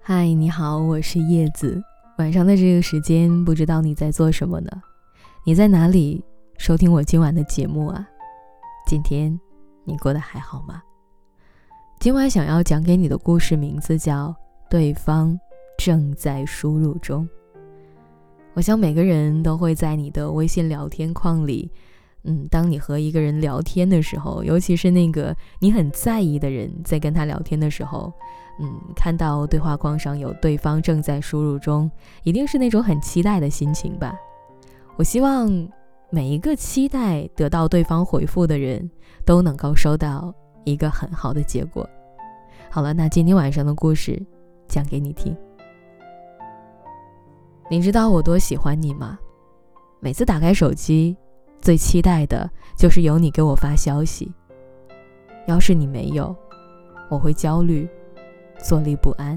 嗨，你好，我是叶子。晚上的这个时间，不知道你在做什么呢？你在哪里收听我今晚的节目啊？今天你过得还好吗？今晚想要讲给你的故事名字叫《对方正在输入中》。我想每个人都会在你的微信聊天框里，嗯，当你和一个人聊天的时候，尤其是那个你很在意的人，在跟他聊天的时候。嗯，看到对话框上有对方正在输入中，一定是那种很期待的心情吧。我希望每一个期待得到对方回复的人都能够收到一个很好的结果。好了，那今天晚上的故事讲给你听。你知道我多喜欢你吗？每次打开手机，最期待的就是有你给我发消息。要是你没有，我会焦虑。坐立不安，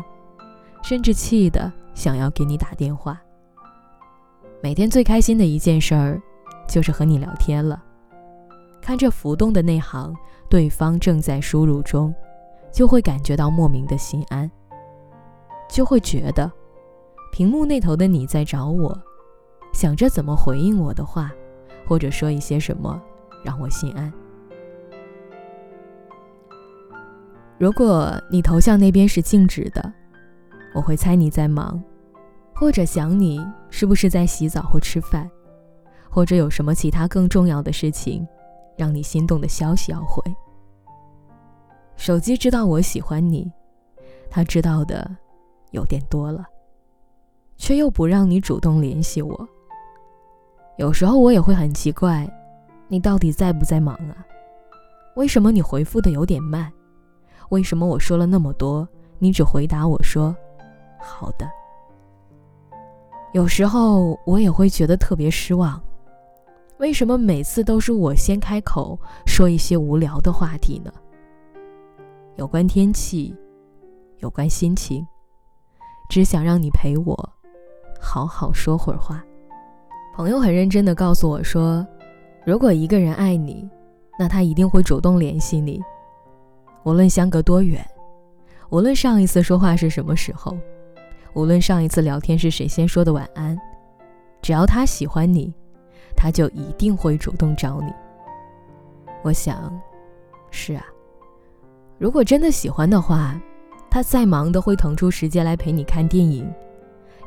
甚至气得想要给你打电话。每天最开心的一件事儿，就是和你聊天了。看着浮动的那行“对方正在输入中”，就会感觉到莫名的心安，就会觉得屏幕那头的你在找我，想着怎么回应我的话，或者说一些什么让我心安。如果你头像那边是静止的，我会猜你在忙，或者想你是不是在洗澡或吃饭，或者有什么其他更重要的事情，让你心动的消息要回。手机知道我喜欢你，他知道的有点多了，却又不让你主动联系我。有时候我也会很奇怪，你到底在不在忙啊？为什么你回复的有点慢？为什么我说了那么多，你只回答我说“好的”？有时候我也会觉得特别失望，为什么每次都是我先开口说一些无聊的话题呢？有关天气，有关心情，只想让你陪我好好说会儿话。朋友很认真的告诉我说，如果一个人爱你，那他一定会主动联系你。无论相隔多远，无论上一次说话是什么时候，无论上一次聊天是谁先说的晚安，只要他喜欢你，他就一定会主动找你。我想，是啊，如果真的喜欢的话，他再忙都会腾出时间来陪你看电影，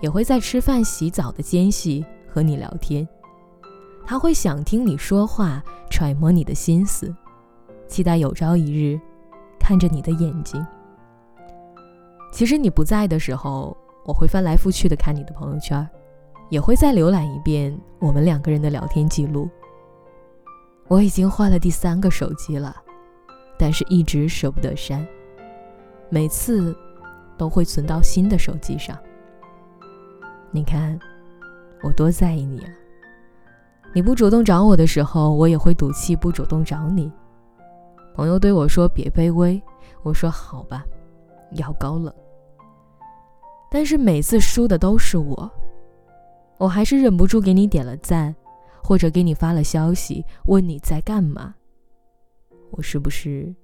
也会在吃饭、洗澡的间隙和你聊天。他会想听你说话，揣摩你的心思，期待有朝一日。看着你的眼睛，其实你不在的时候，我会翻来覆去的看你的朋友圈，也会再浏览一遍我们两个人的聊天记录。我已经换了第三个手机了，但是一直舍不得删，每次都会存到新的手机上。你看，我多在意你啊！你不主动找我的时候，我也会赌气不主动找你。朋友对我说：“别卑微。”我说：“好吧，要高冷。”但是每次输的都是我，我还是忍不住给你点了赞，或者给你发了消息，问你在干嘛。我是不是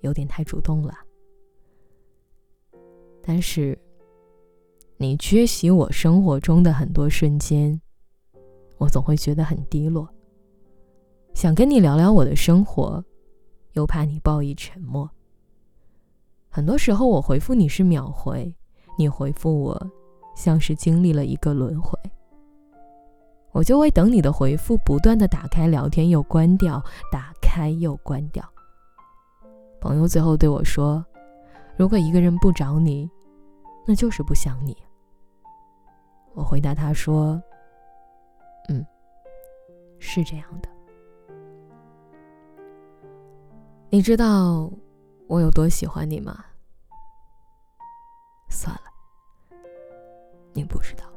有点太主动了？但是你缺席我生活中的很多瞬间，我总会觉得很低落，想跟你聊聊我的生活。又怕你报以沉默。很多时候我回复你是秒回，你回复我像是经历了一个轮回。我就会等你的回复，不断的打开聊天又关掉，打开又关掉。朋友最后对我说：“如果一个人不找你，那就是不想你。”我回答他说：“嗯，是这样的。”你知道我有多喜欢你吗？算了，你不知道。